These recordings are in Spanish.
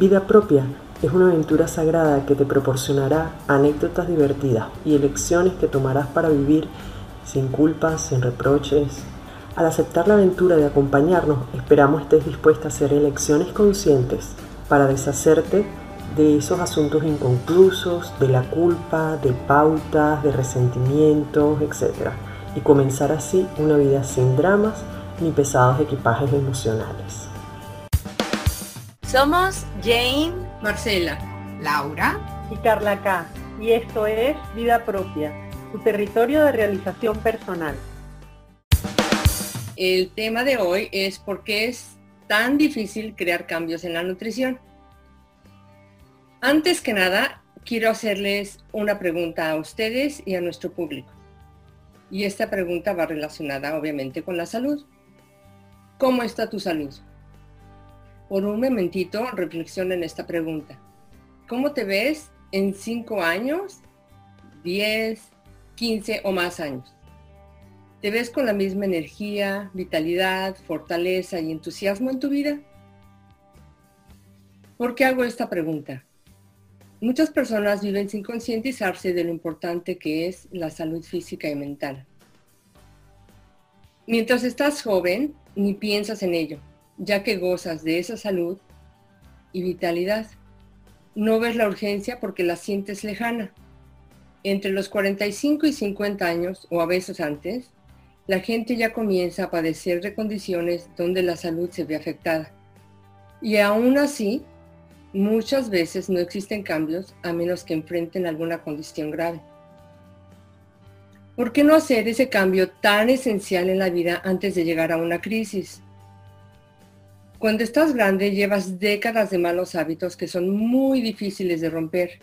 Vida propia es una aventura sagrada que te proporcionará anécdotas divertidas y elecciones que tomarás para vivir sin culpas, sin reproches. Al aceptar la aventura de acompañarnos, esperamos estés dispuesta a hacer elecciones conscientes para deshacerte de esos asuntos inconclusos, de la culpa, de pautas, de resentimientos, etc. Y comenzar así una vida sin dramas ni pesados equipajes emocionales. Somos Jane, Marcela, Laura y Carla K. Y esto es Vida Propia, tu territorio de realización personal. El tema de hoy es por qué es tan difícil crear cambios en la nutrición. Antes que nada, quiero hacerles una pregunta a ustedes y a nuestro público. Y esta pregunta va relacionada obviamente con la salud. ¿Cómo está tu salud? Por un momentito reflexiona en esta pregunta. ¿Cómo te ves en 5 años, 10, 15 o más años? ¿Te ves con la misma energía, vitalidad, fortaleza y entusiasmo en tu vida? ¿Por qué hago esta pregunta? Muchas personas viven sin concientizarse de lo importante que es la salud física y mental. Mientras estás joven, ni piensas en ello, ya que gozas de esa salud y vitalidad. No ves la urgencia porque la sientes lejana. Entre los 45 y 50 años, o a veces antes, la gente ya comienza a padecer de condiciones donde la salud se ve afectada. Y aún así, Muchas veces no existen cambios a menos que enfrenten alguna condición grave. ¿Por qué no hacer ese cambio tan esencial en la vida antes de llegar a una crisis? Cuando estás grande llevas décadas de malos hábitos que son muy difíciles de romper.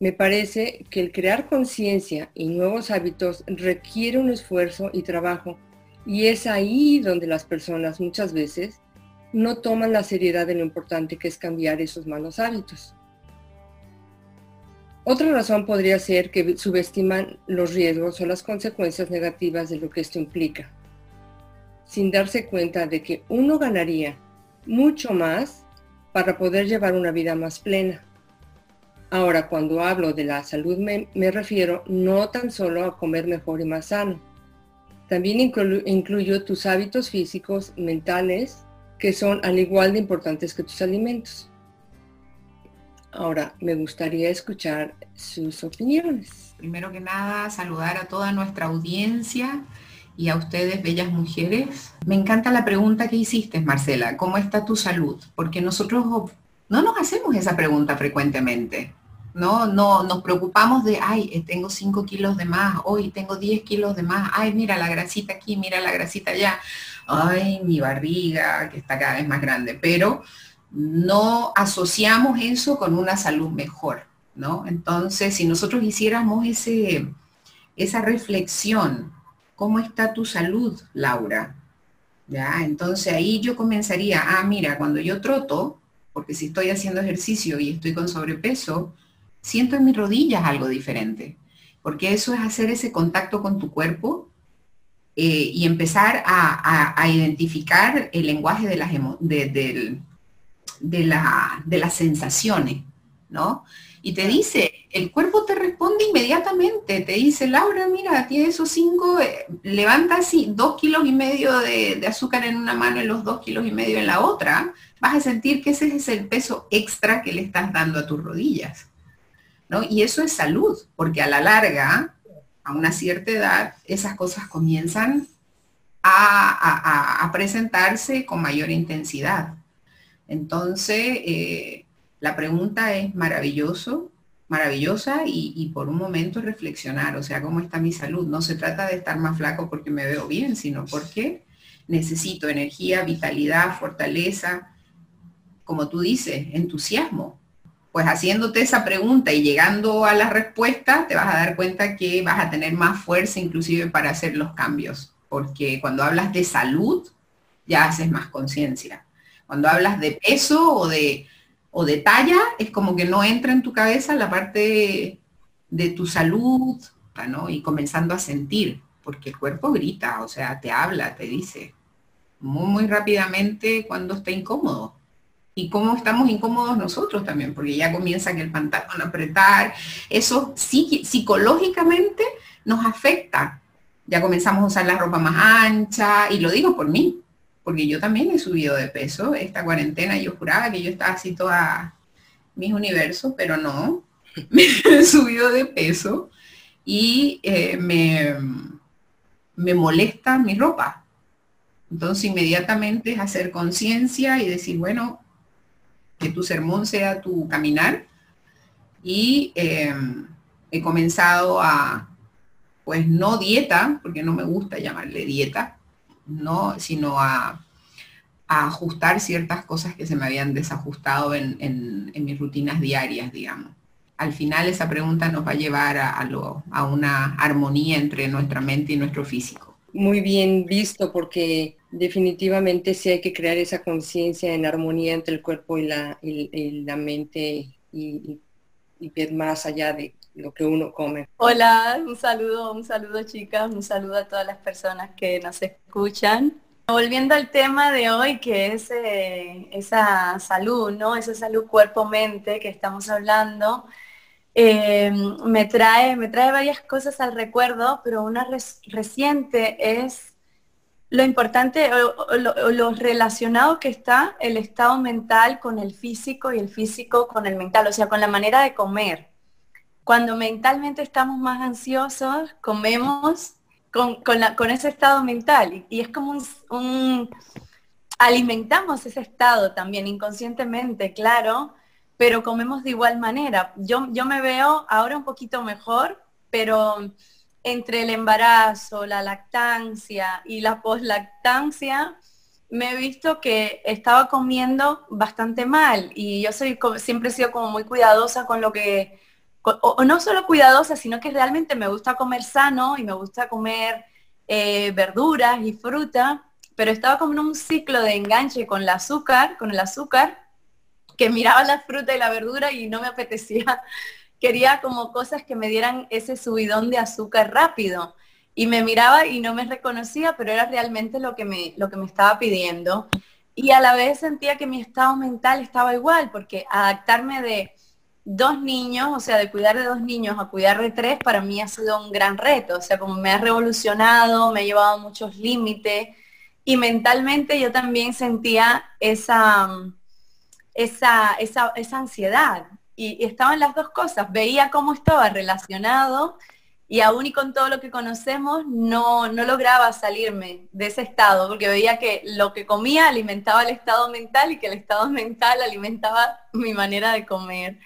Me parece que el crear conciencia y nuevos hábitos requiere un esfuerzo y trabajo y es ahí donde las personas muchas veces no toman la seriedad de lo importante que es cambiar esos malos hábitos. Otra razón podría ser que subestiman los riesgos o las consecuencias negativas de lo que esto implica, sin darse cuenta de que uno ganaría mucho más para poder llevar una vida más plena. Ahora, cuando hablo de la salud me, refiero no tan solo a comer mejor y más sano, también incluyo tus hábitos físicos, mentales que son al igual de importantes que tus alimentos. Ahora, me gustaría escuchar sus opiniones. Primero que nada, saludar a toda nuestra audiencia y a ustedes, bellas mujeres. Me encanta la pregunta que hiciste, Marcela. ¿Cómo está tu salud? Porque nosotros no nos hacemos esa pregunta frecuentemente. No, no, nos preocupamos de, ay, tengo 5 kilos de más, hoy tengo 10 kilos de más, ay, mira la grasita aquí, mira la grasita allá ay, mi barriga, que está cada vez más grande, pero no asociamos eso con una salud mejor, ¿no? Entonces, si nosotros hiciéramos ese, esa reflexión, ¿cómo está tu salud, Laura? ¿Ya? Entonces ahí yo comenzaría, ah, mira, cuando yo troto, porque si estoy haciendo ejercicio y estoy con sobrepeso, siento en mis rodillas algo diferente, porque eso es hacer ese contacto con tu cuerpo eh, y empezar a, identificar el lenguaje de las, de, de, las sensaciones, ¿no? Y te dice, el cuerpo te responde inmediatamente, te dice, Laura, mira, tiene esos cinco, eh, levanta así dos kilos y medio de, azúcar en una mano y los dos kilos y medio en la otra, vas a sentir que ese es el peso extra que le estás dando a tus rodillas. ¿no? Y eso es salud, porque a la larga a una cierta edad, esas cosas comienzan a, presentarse con mayor intensidad. Entonces, eh, la pregunta es maravilloso, maravillosa y, por un momento reflexionar, o sea, ¿cómo está mi salud? No se trata de estar más flaco porque me veo bien, sino porque necesito energía, vitalidad, fortaleza, como tú dices, entusiasmo pues haciéndote esa pregunta y llegando a la respuesta, te vas a dar cuenta que vas a tener más fuerza inclusive para hacer los cambios, porque cuando hablas de salud, ya haces más conciencia. Cuando hablas de peso o de, o de talla, es como que no entra en tu cabeza la parte de tu salud, ¿no? Y comenzando a sentir, porque el cuerpo grita, o sea, te habla, te dice muy, muy rápidamente cuando está incómodo. y cómo estamos incómodos nosotros también, porque ya comienza el pantalón a apretar, eso psicológicamente nos afecta. Ya comenzamos a usar la ropa más ancha, y lo digo por mí, porque yo también he subido de peso. Esta cuarentena yo juraba que yo estaba así toda mis universos, pero no, me he subido de peso y eh, me, me molesta mi ropa. Entonces inmediatamente es hacer conciencia y decir, bueno, que tu sermón sea tu caminar. Y em, he comenzado a, pues no dieta, porque no me gusta llamarle dieta, no, sino a, ajustar ciertas cosas que se me habían desajustado en, mis rutinas diarias, digamos. Al final esa pregunta nos va a llevar a, una armonía entre nuestra mente y nuestro físico. Muy bien visto porque definitivamente sí hay que crear esa conciencia en armonía entre el cuerpo y la, la mente y, y, ver más allá de lo que uno come. Hola, un saludo, un saludo chicas, un saludo a todas las personas que nos escuchan. Volviendo al tema de hoy, que es eh, esa salud, ¿no? Esa salud cuerpo-mente que estamos hablando, eh, me, trae, me trae varias cosas al recuerdo, pero una reciente es lo importante o, lo, relacionado que está el estado mental con el físico y el físico con el mental, o sea, con la manera de comer. Cuando mentalmente estamos más ansiosos, comemos con, con, ese estado mental y, es como un, alimentamos ese estado también inconscientemente, claro, pero comemos de igual manera. Yo, yo me veo ahora un poquito mejor, pero entre el embarazo, la lactancia y la poslactancia, me he visto que estaba comiendo bastante mal y yo soy siempre he sido como muy cuidadosa con lo que o, no solo cuidadosa, sino que realmente me gusta comer sano y me gusta comer eh, verduras y fruta, pero estaba como en un ciclo de enganche con el azúcar, con el azúcar, que miraba la fruta y la verdura y no me apetecía quería como cosas que me dieran ese subidón de azúcar rápido. Y me miraba y no me reconocía, pero era realmente lo que me, lo que me estaba pidiendo. Y a la vez sentía que mi estado mental estaba igual, porque adaptarme de dos niños, o sea, de cuidar de dos niños a cuidar de tres, para mí ha sido un gran reto. O sea, como me ha revolucionado, me ha llevado a muchos límites. Y mentalmente yo también sentía esa, esa, esa, esa ansiedad y, estaban las dos cosas. Veía cómo estaba relacionado y aún y con todo lo que conocemos no, no lograba salirme de ese estado, porque veía que lo que comía alimentaba el estado mental y que el estado mental alimentaba mi manera de comer.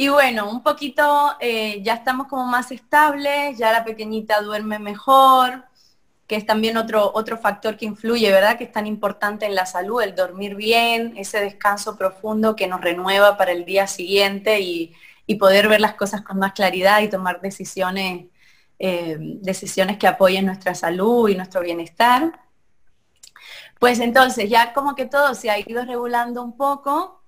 Y bueno, un poquito eh, ya estamos como más estables, ya la pequeñita duerme mejor, que es también otro, otro factor que influye, ¿verdad? Que es tan importante en la salud, el dormir bien, ese descanso profundo que nos renueva para el día siguiente y, poder ver las cosas con más claridad y tomar decisiones, eh, decisiones que apoyen nuestra salud y nuestro bienestar. Pues entonces ya como que todo se ha ido regulando un poco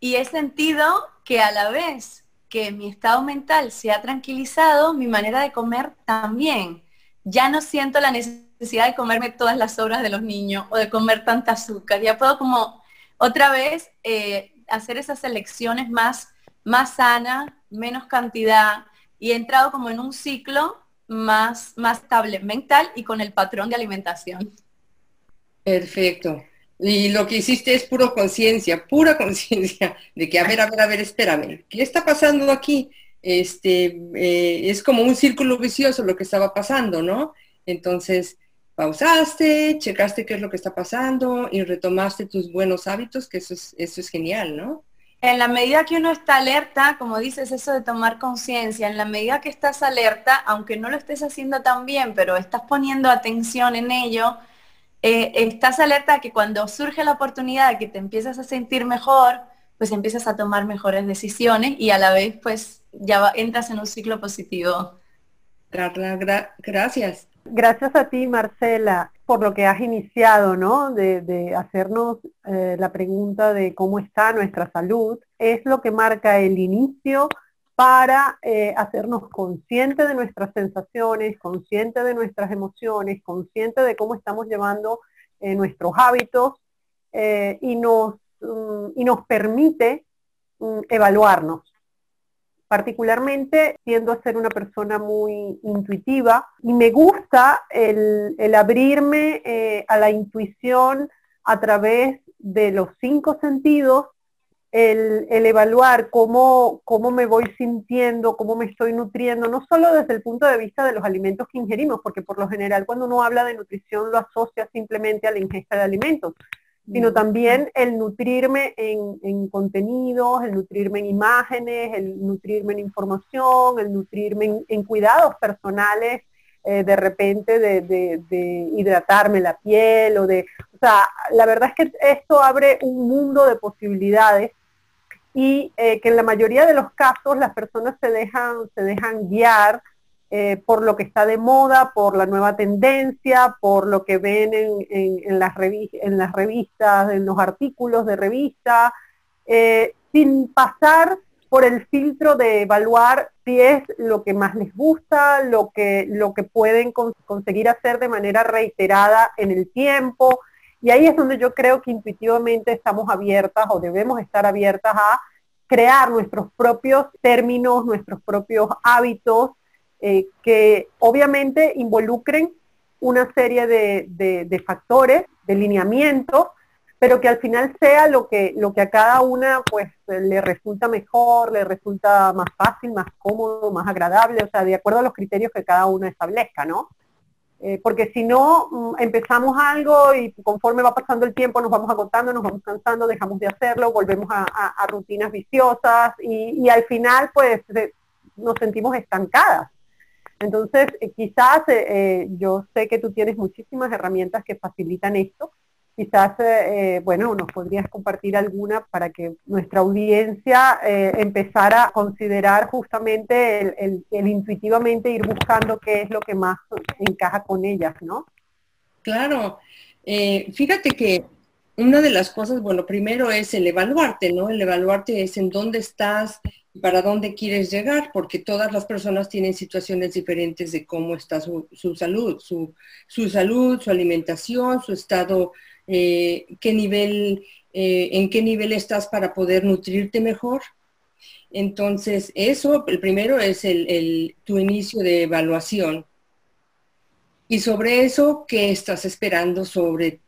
y he sentido que a la vez que mi estado mental se ha tranquilizado, mi manera de comer también ya no siento la necesidad de comerme todas las obras de los niños o de comer tanta azúcar. Ya puedo como otra vez eh, hacer esas elecciones más, más sanas, menos cantidad y he entrado como en un ciclo más, más estable mental y con el patrón de alimentación. Perfecto. Y lo que hiciste es pura conciencia, pura conciencia de que, a ver, a ver, a ver, espérame, ¿qué está pasando aquí? este, eh, es como un círculo vicioso lo que estaba pasando, ¿no? Entonces, pausaste, checaste qué es lo que está pasando y retomaste tus buenos hábitos, que eso es, eso es genial, ¿no? En la medida que uno está alerta, como dices, eso de tomar conciencia, en la medida que estás alerta, aunque no lo estés haciendo tan bien, pero estás poniendo atención en ello, eh, estás alerta que cuando surge la oportunidad de que te empiezas a sentir mejor, pues empiezas a tomar mejores decisiones y a la vez pues ya entras en un ciclo positivo. gracias. Gracias a ti, Marcela, por lo que has iniciado, ¿no? De, hacernos eh, la pregunta de cómo está nuestra salud. Es lo que marca el inicio para eh, hacernos conscientes de nuestras sensaciones, conscientes de nuestras emociones, conscientes de cómo estamos llevando eh, nuestros hábitos y nos mm, y nos permite mm, evaluarnos. Particularmente tiendo a ser una persona muy intuitiva y me gusta el, abrirme eh, a la intuición a través de los cinco sentidos el, evaluar cómo, cómo me voy sintiendo, cómo me estoy nutriendo, no solo desde el punto de vista de los alimentos que ingerimos, porque por lo general cuando uno habla de nutrición lo asocia simplemente a la ingesta de alimentos, sino también el nutrirme en, contenidos, el nutrirme en imágenes, el nutrirme en información, el nutrirme en, cuidados personales, eh, de repente de, de, hidratarme la piel o de... O sea, la verdad es que esto abre un mundo de posibilidades y eh, que en la mayoría de los casos las personas se dejan, se dejan guiar eh, por lo que está de moda, por la nueva tendencia, por lo que ven en, las, en las, revistas, en los artículos de revista, eh, sin pasar por el filtro de evaluar si es lo que más les gusta, lo que, lo que pueden conseguir hacer de manera reiterada en el tiempo, y ahí es donde yo creo que intuitivamente estamos abiertas o debemos estar abiertas a crear nuestros propios términos, nuestros propios hábitos, eh, que obviamente involucren una serie de, factores, de lineamientos, pero que al final sea lo que, lo que a cada una pues le resulta mejor, le resulta más fácil, más cómodo, más agradable, o sea, de acuerdo a los criterios que cada uno establezca, ¿no? Eh, porque si no, mm, empezamos algo y conforme va pasando el tiempo nos vamos agotando, nos vamos cansando, dejamos de hacerlo, volvemos a, rutinas viciosas y, al final pues nos sentimos estancadas. Entonces, eh, quizás eh, yo sé que tú tienes muchísimas herramientas que facilitan esto, quizás, eh, bueno, nos podrías compartir alguna para que nuestra audiencia eh, empezara a considerar justamente el, intuitivamente ir buscando qué es lo que más encaja con ellas, ¿no? Claro. Eh, fíjate que una de las cosas, bueno, primero es el evaluarte, ¿no? El evaluarte es en dónde estás para dónde quieres llegar, porque todas las personas tienen situaciones diferentes de cómo está su, salud, su, su, salud, su alimentación, su estado eh, qué nivel, eh, en qué nivel estás para poder nutrirte mejor. Entonces, eso, el primero es el, tu inicio de evaluación. Y sobre eso, ¿qué estás esperando sobre,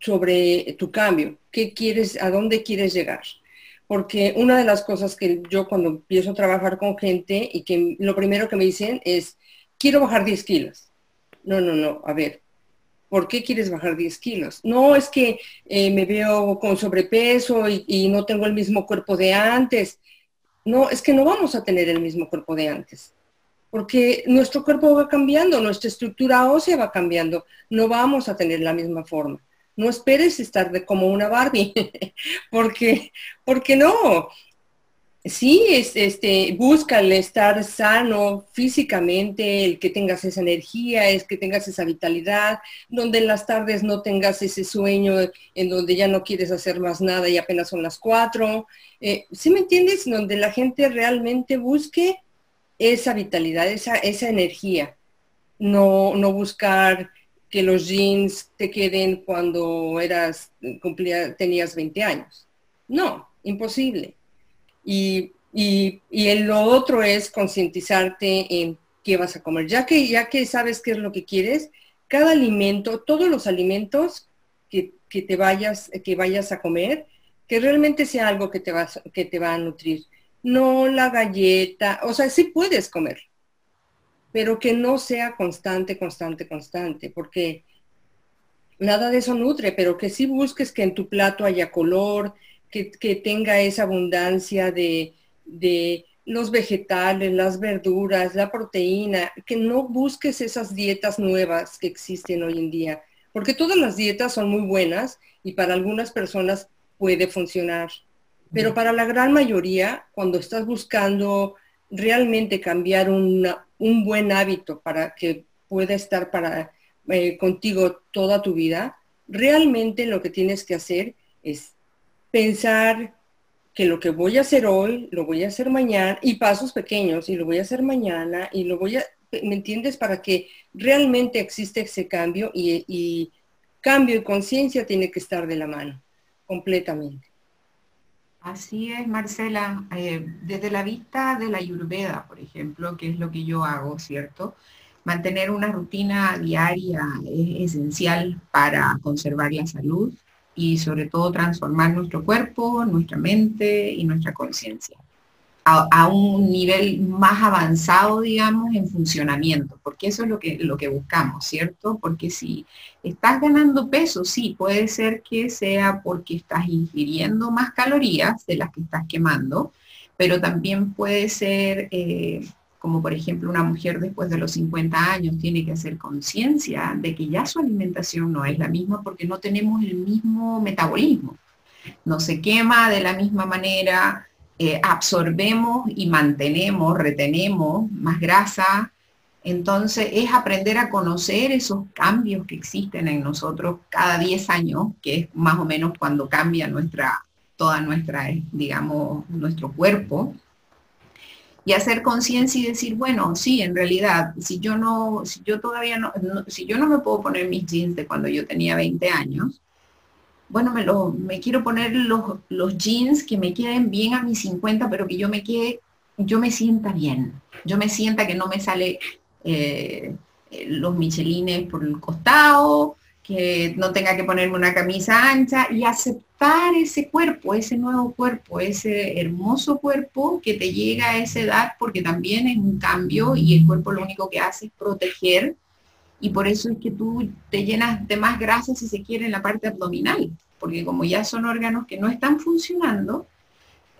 sobre tu cambio? ¿Qué quieres, a dónde quieres llegar? Porque una de las cosas que yo cuando empiezo a trabajar con gente y que lo primero que me dicen es, quiero bajar 10 kilos. No, no, no, a ver, ¿por qué quieres bajar 10 kilos? No, es que eh, me veo con sobrepeso y, no tengo el mismo cuerpo de antes. No, es que no vamos a tener el mismo cuerpo de antes, porque nuestro cuerpo va cambiando, nuestra estructura ósea va cambiando, no vamos a tener la misma forma. No esperes estar de, como una Barbie, porque, porque no, Sí, es, este, busca el estar sano físicamente, el que tengas esa energía, es que tengas esa vitalidad, donde en las tardes no tengas ese sueño en donde ya no quieres hacer más nada y apenas son las cuatro. Eh, ¿Sí me entiendes? Donde la gente realmente busque esa vitalidad, esa, esa energía. No, no buscar que los jeans te queden cuando eras, cumplía, tenías 20 años. No, imposible y, y, y lo otro es concientizarte en qué vas a comer. Ya que, ya que sabes qué es lo que quieres, cada alimento, todos los alimentos que, que te vayas, que vayas a comer, que realmente sea algo que te, va, que te va a nutrir. No la galleta, o sea, sí puedes comer, pero que no sea constante, constante, constante, porque nada de eso nutre, pero que sí busques que en tu plato haya color, que, tenga esa abundancia de, los vegetales, las verduras, la proteína, que no busques esas dietas nuevas que existen hoy en día, porque todas las dietas son muy buenas y para algunas personas puede funcionar, pero para la gran mayoría, cuando estás buscando realmente cambiar un buen hábito para que pueda estar para, eh, contigo toda tu vida, realmente lo que tienes que hacer es pensar que lo que voy a hacer hoy, lo voy a hacer mañana, y pasos pequeños, y lo voy a hacer mañana, y lo voy a, ¿me entiendes? Para que realmente existe ese cambio y, cambio y conciencia tiene que estar de la mano, completamente. Así es, Marcela. Eh, desde la vista de la ayurveda, por ejemplo, que es lo que yo hago, ¿cierto? Mantener una rutina diaria es esencial para conservar la salud y sobre todo transformar nuestro cuerpo, nuestra mente y nuestra conciencia a, un nivel más avanzado, digamos, en funcionamiento, porque eso es lo que, lo que buscamos, ¿cierto? Porque si estás ganando peso, sí, puede ser que sea porque estás ingiriendo más calorías de las que estás quemando, pero también puede ser, eh, como por ejemplo una mujer después de los 50 años tiene que hacer conciencia de que ya su alimentación no es la misma porque no tenemos el mismo metabolismo. No se quema de la misma manera, eh, absorbemos y mantenemos, retenemos más grasa. Entonces es aprender a conocer esos cambios que existen en nosotros cada 10 años, que es más o menos cuando cambia nuestra, toda nuestra, digamos, nuestro cuerpo. Y hacer conciencia y decir, bueno, sí, en realidad, si yo no, si yo todavía no, si yo no me puedo poner mis jeans de cuando yo tenía 20 años, bueno, me, lo, me quiero poner los, los, jeans que me queden bien a mis 50, pero que yo me quede, yo me sienta bien. Yo me sienta que no me sale eh, los michelines por el costado, que no tenga que ponerme una camisa ancha y aceptar ese cuerpo, ese nuevo cuerpo, ese hermoso cuerpo que te llega a esa edad porque también es un cambio y el cuerpo lo único que hace es proteger. Y por eso es que tú te llenas de más grasa si se quiere en la parte abdominal porque como ya son órganos que no están funcionando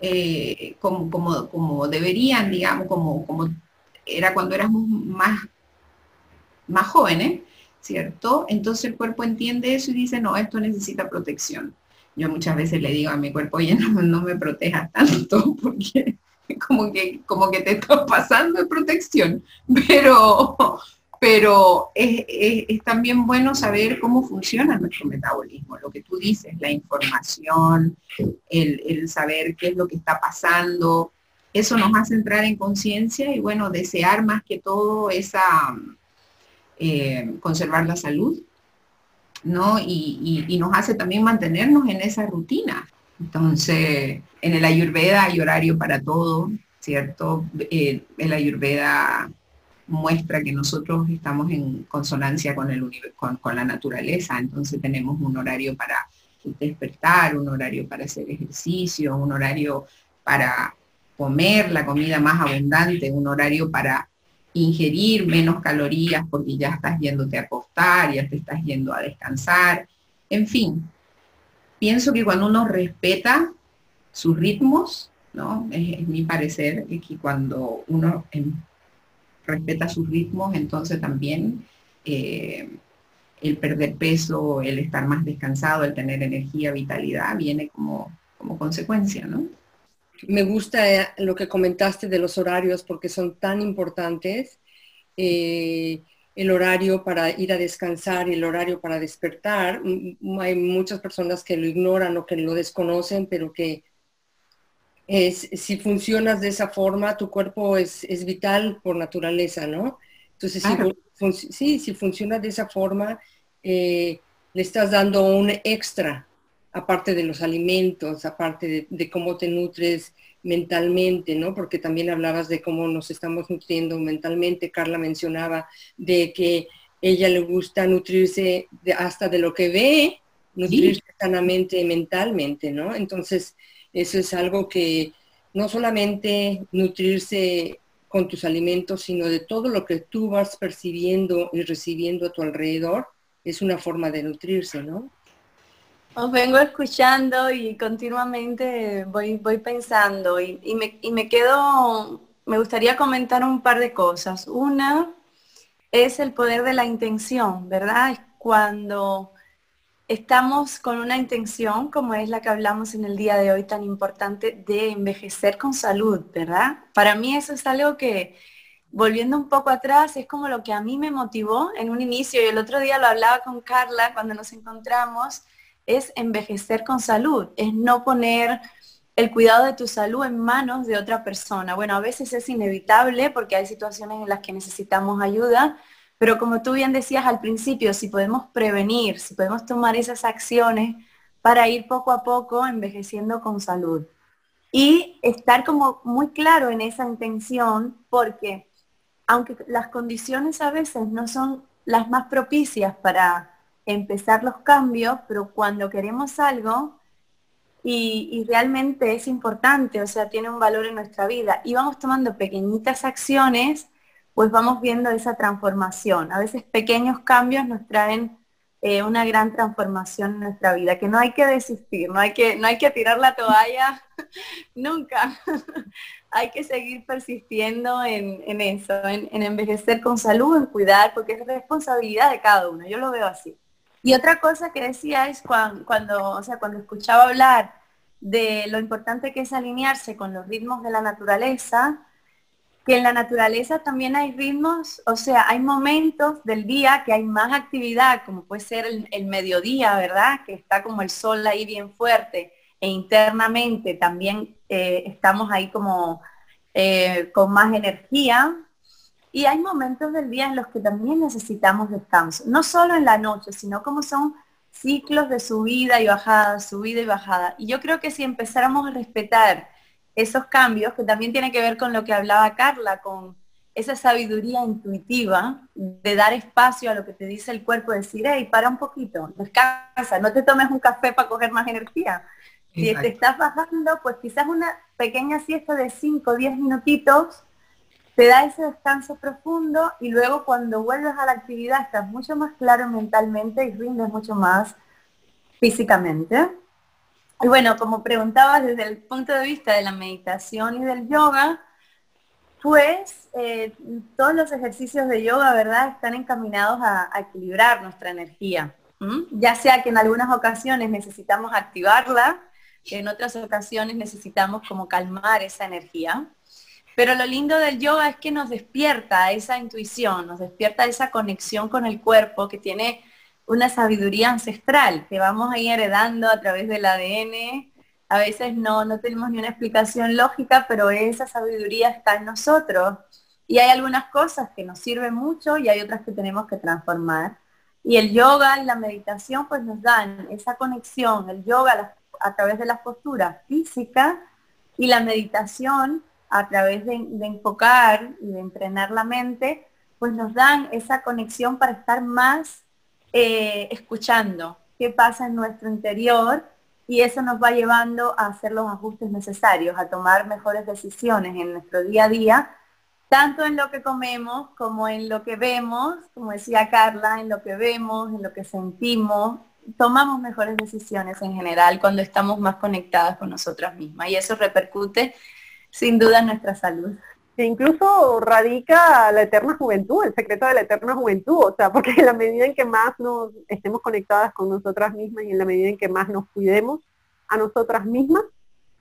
eh, como, como, deberían, digamos, como, como era cuando éramos más, más jóvenes, ¿cierto? Entonces el cuerpo entiende eso y dice, no, esto necesita protección. Yo muchas veces le digo a mi cuerpo, oye, no, no me protejas tanto, porque como que, como que te estás pasando de protección, pero, pero es, también bueno saber cómo funciona nuestro metabolismo, lo que tú dices, la información, el, saber qué es lo que está pasando, eso nos hace entrar en conciencia y bueno, desear más que todo esa, eh, conservar la salud, ¿no? Y, nos hace también mantenernos en esa rutina. Entonces, en el ayurveda hay horario para todo, ¿cierto? Eh, el ayurveda muestra que nosotros estamos en consonancia con, el, con, con, la naturaleza, entonces tenemos un horario para despertar, un horario para hacer ejercicio, un horario para comer la comida más abundante, un horario para ingerir menos calorías porque ya estás yéndote a acostar, ya te estás yendo a descansar, en fin. Pienso que cuando uno respeta sus ritmos, ¿no? Es, es mi parecer, que cuando uno respeta sus ritmos, entonces también eh, el perder peso, el estar más descansado, el tener energía, vitalidad, viene como, como consecuencia, ¿no? Me gusta eh, lo que comentaste de los horarios porque son tan importantes. Eh, el horario para ir a descansar y el horario para despertar. Hay muchas personas que lo ignoran o que lo desconocen, pero que es, si funcionas de esa forma, tu cuerpo es, vital por naturaleza, ¿no? Entonces, si, sí, si funciona de esa forma, eh, le estás dando un extra, aparte de los alimentos, aparte de, cómo te nutres mentalmente, ¿no? Porque también hablabas de cómo nos estamos nutriendo mentalmente. Carla mencionaba de que ella le gusta nutrirse hasta de lo que ve, nutrirse sanamente mentalmente, ¿no? Entonces, eso es algo que no solamente nutrirse con tus alimentos, sino de todo lo que tú vas percibiendo y recibiendo a tu alrededor, es una forma de nutrirse, ¿no? Os vengo escuchando y continuamente voy, voy pensando y, me, y me quedo, me gustaría comentar un par de cosas. Una es el poder de la intención, ¿verdad? Es cuando estamos con una intención, como es la que hablamos en el día de hoy, tan importante, de envejecer con salud, ¿verdad? Para mí eso es algo que, volviendo un poco atrás, es como lo que a mí me motivó en un inicio, y el otro día lo hablaba con Carla cuando nos encontramos, es envejecer con salud, es no poner el cuidado de tu salud en manos de otra persona. Bueno, a veces es inevitable porque hay situaciones en las que necesitamos ayuda, pero como tú bien decías al principio, si podemos prevenir, si podemos tomar esas acciones para ir poco a poco envejeciendo con salud. y estar como muy claro en esa intención porque aunque las condiciones a veces no son las más propicias para empezar los cambios, pero cuando queremos algo y, realmente es importante, o sea, tiene un valor en nuestra vida y vamos tomando pequeñitas acciones, pues vamos viendo esa transformación. A veces pequeños cambios nos traen eh, una gran transformación en nuestra vida, que no hay que desistir, no hay que, no hay que tirar la toalla nunca. hay que seguir persistiendo en, eso, en, en, envejecer con salud, en cuidar, porque es responsabilidad de cada uno, yo lo veo así. Y otra cosa que decía es cuando, o sea, cuando escuchaba hablar de lo importante que es alinearse con los ritmos de la naturaleza, que en la naturaleza también hay ritmos, o sea, hay momentos del día que hay más actividad, como puede ser el, mediodía, ¿verdad? Que está como el sol ahí bien fuerte, e internamente también eh, estamos ahí como eh, con más energía, y hay momentos del día en los que también necesitamos descanso, no solo en la noche, sino como son ciclos de subida y bajada, subida y bajada. Y yo creo que si empezáramos a respetar esos cambios, que también tiene que ver con lo que hablaba Carla, con esa sabiduría intuitiva de dar espacio a lo que te dice el cuerpo, decir, hey, para un poquito, descansa, no te tomes un café para coger más energía. Si te estás bajando, pues quizás una pequeña siesta de 5 o 10 minutitos te da ese descanso profundo y luego cuando vuelves a la actividad estás mucho más claro mentalmente y rindes mucho más físicamente. Y bueno, como preguntabas desde el punto de vista de la meditación y del yoga, pues eh, todos los ejercicios de yoga, ¿verdad?, están encaminados a, equilibrar nuestra energía. Ya sea que en algunas ocasiones necesitamos activarla, en otras ocasiones necesitamos como calmar esa energía. Pero lo lindo del yoga es que nos despierta esa intuición, nos despierta esa conexión con el cuerpo que tiene una sabiduría ancestral que vamos ahí heredando a través del ADN. A veces no, no tenemos ni una explicación lógica, pero esa sabiduría está en nosotros. Y hay algunas cosas que nos sirven mucho y hay otras que tenemos que transformar. Y el yoga la meditación pues nos dan esa conexión, el yoga a través de las posturas físicas y la meditación a través de, enfocar y de entrenar la mente, pues nos dan esa conexión para estar más eh, escuchando qué pasa en nuestro interior y eso nos va llevando a hacer los ajustes necesarios, a tomar mejores decisiones en nuestro día a día, tanto en lo que comemos como en lo que vemos, como decía Carla, en lo que vemos, en lo que sentimos, tomamos mejores decisiones en general cuando estamos más conectadas con nosotras mismas y eso repercute sin duda nuestra salud. E incluso radica la eterna juventud, el secreto de la eterna juventud, o sea, porque en la medida en que más nos estemos conectadas con nosotras mismas y en la medida en que más nos cuidemos a nosotras mismas,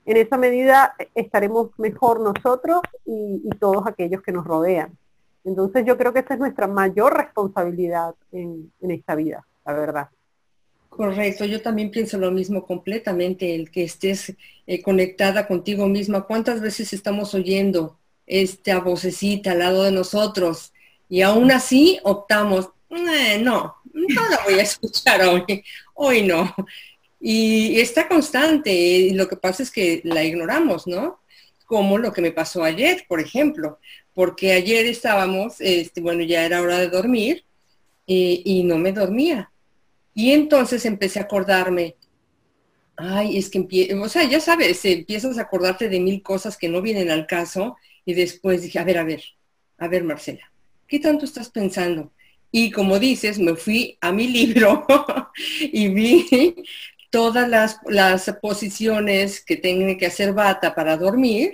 en esa medida estaremos mejor nosotros y, todos aquellos que nos rodean. Entonces yo creo que esa es nuestra mayor responsabilidad en esta vida, la verdad. Correcto, yo también pienso lo mismo completamente, el que estés eh, conectada contigo misma. ¿Cuántas veces estamos oyendo esta vocecita al lado de nosotros y aún así optamos, eh, no, no la voy a escuchar hoy, hoy no. Y está constante, y lo que pasa es que la ignoramos, ¿no? Como lo que me pasó ayer, por ejemplo, porque ayer estábamos, este, bueno, ya era hora de dormir eh, y no me dormía y entonces empecé a acordarme, ay, es que, o sea, ya sabes, empiezas a acordarte de mil cosas que no vienen al caso y después dije, a ver, a ver, a ver, Marcela, ¿qué tanto estás pensando? Y como dices, me fui a mi libro y vi todas las, las posiciones que tiene que hacer bata para dormir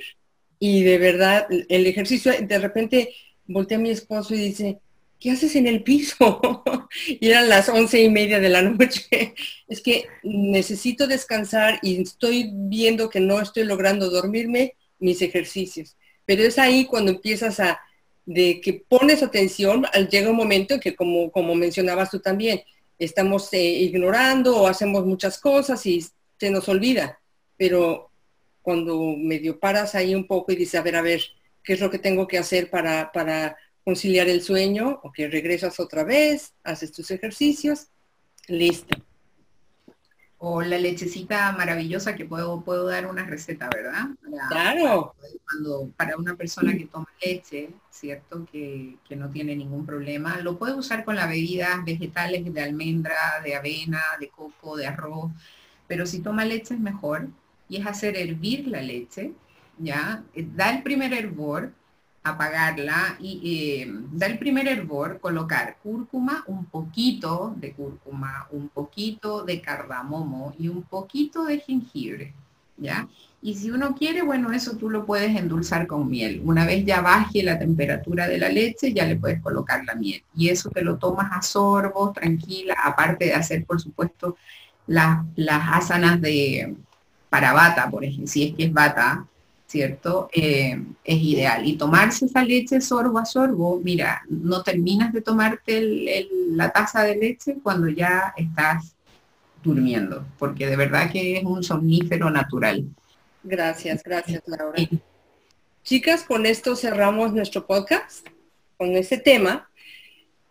y de verdad el ejercicio, de repente volteé a mi esposo y dice, ¿qué haces en el piso? y eran las once y media de la noche. es que necesito descansar y estoy viendo que no estoy logrando dormirme mis ejercicios. Pero es ahí cuando empiezas a, de que pones atención, llega un momento en que como, como mencionabas tú también, estamos eh, ignorando o hacemos muchas cosas y se nos olvida. Pero cuando medio paras ahí un poco y dices, a ver, a ver, ¿qué es lo que tengo que hacer para, para conciliar el sueño, o que regresas otra vez, haces tus ejercicios, listo. o la lechecita maravillosa que puedo, puedo dar una receta, ¿verdad? claro. Cuando, para una persona que toma leche, ¿cierto? Que, que, no tiene ningún problema, lo puede usar con las bebidas vegetales de almendra, de avena, de coco, de arroz, pero si toma leche es mejor y es hacer hervir la leche, ¿ya? Eh, da el primer hervor, apagarla y eh, da el primer hervor, colocar cúrcuma, un poquito de cúrcuma, un poquito de cardamomo y un poquito de jengibre, ¿ya? Y si uno quiere, bueno, eso tú lo puedes endulzar con miel. Una vez ya baje la temperatura de la leche, ya le puedes colocar la miel. Y eso te lo tomas a sorbo, tranquila, aparte de hacer, por supuesto, las asanas de para bata, por ejemplo, si es que es bata, ¿cierto? Eh, es ideal. Y tomarse esa leche sorbo a sorbo, mira, no terminas de tomarte la taza de leche cuando ya estás durmiendo, porque de verdad que es un somnífero natural. Gracias, gracias Laura. Chicas, con esto cerramos nuestro podcast, con este tema.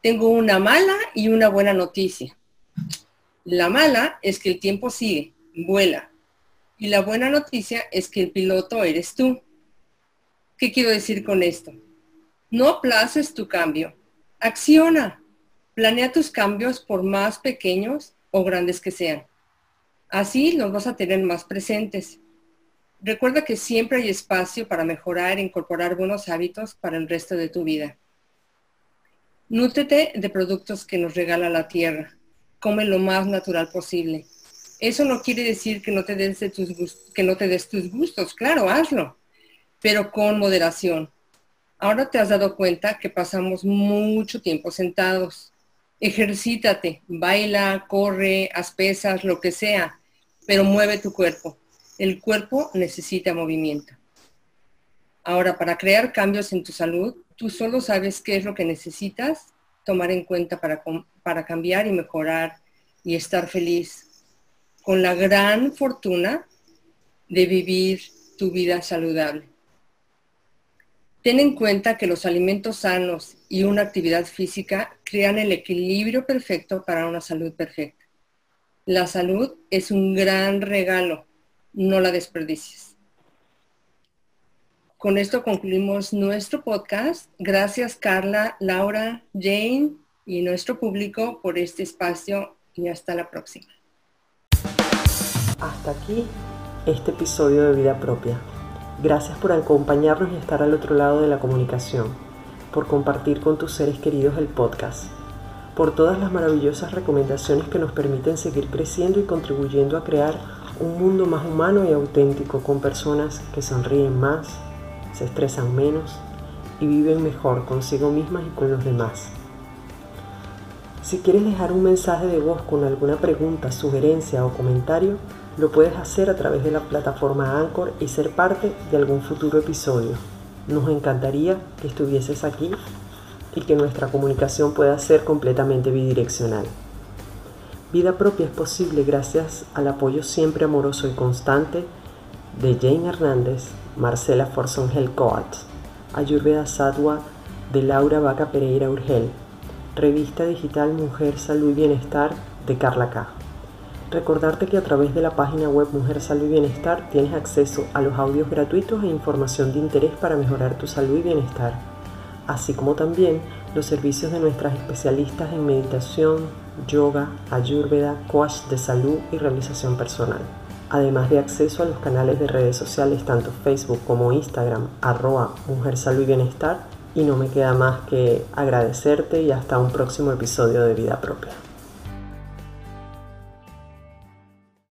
Tengo una mala y una buena noticia. La mala es que el tiempo sigue, vuela, y la buena noticia es que el piloto eres tú. ¿Qué quiero decir con esto? No aplaces tu cambio. Acciona. Planea tus cambios por más pequeños o grandes que sean. Así los vas a tener más presentes. Recuerda que siempre hay espacio para mejorar e incorporar buenos hábitos para el resto de tu vida. Nútrete de productos que nos regala la tierra. Come lo más natural posible. Eso no quiere decir que no te des, tus, que no te des tus gustos, claro, hazlo, pero con moderación. Ahora te has dado cuenta que pasamos mucho tiempo sentados. Ejercítate, baila, corre, haz pesas, lo que sea, pero mueve tu cuerpo. El cuerpo necesita movimiento. Ahora, para crear cambios en tu salud, tú solo sabes qué es lo que necesitas tomar en cuenta para, para cambiar y mejorar y estar feliz con la gran fortuna de vivir tu vida saludable. Ten en cuenta que los alimentos sanos y una actividad física crean el equilibrio perfecto para una salud perfecta. La salud es un gran regalo, no la desperdicies. Con esto concluimos nuestro podcast. Gracias Carla, Laura, Jane y nuestro público por este espacio y hasta la próxima. Hasta aquí este episodio de Vida Propia. Gracias por acompañarnos y estar al otro lado de la comunicación, por compartir con tus seres queridos el podcast, por todas las maravillosas recomendaciones que nos permiten seguir creciendo y contribuyendo a crear un mundo más humano y auténtico con personas que sonríen más, se estresan menos y viven mejor consigo mismas y con los demás. Si quieres dejar un mensaje de voz con alguna pregunta, sugerencia o comentario, lo puedes hacer a través de la plataforma Anchor y ser parte de algún futuro episodio. Nos encantaría que estuvieses aquí y que nuestra comunicación pueda ser completamente bidireccional. Vida propia es posible gracias al apoyo siempre amoroso y constante de Jane Hernández, Marcela Forson Coates, Ayurveda Sadwa de Laura Vaca Pereira Urgel, revista digital Mujer, Salud y Bienestar de Carla K. Recordarte que a través de la página web Mujer Salud y Bienestar tienes acceso a los audios gratuitos e información de interés para mejorar tu salud y bienestar, así como también los servicios de nuestras especialistas en meditación, yoga, ayurveda, coach de salud y realización personal. Además de acceso a los canales de redes sociales tanto Facebook como Instagram, arroba Mujer Salud y Bienestar. Y no me queda más que agradecerte y hasta un próximo episodio de Vida Propia.